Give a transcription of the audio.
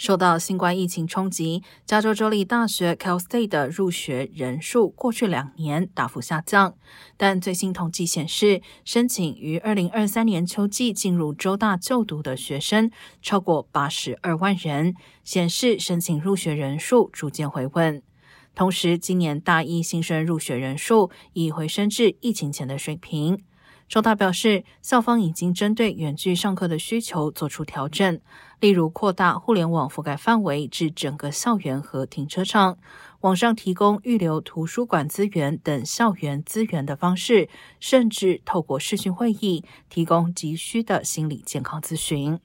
受到新冠疫情冲击，加州州立大学 Cal State 的入学人数过去两年大幅下降。但最新统计显示，申请于二零二三年秋季进入州大就读的学生超过八十二万人，显示申请入学人数逐渐回稳。同时，今年大一新生入学人数已回升至疫情前的水平。周大表示，校方已经针对远距上课的需求做出调整，例如扩大互联网覆盖范围至整个校园和停车场，网上提供预留图书馆资源等校园资源的方式，甚至透过视讯会议提供急需的心理健康咨询。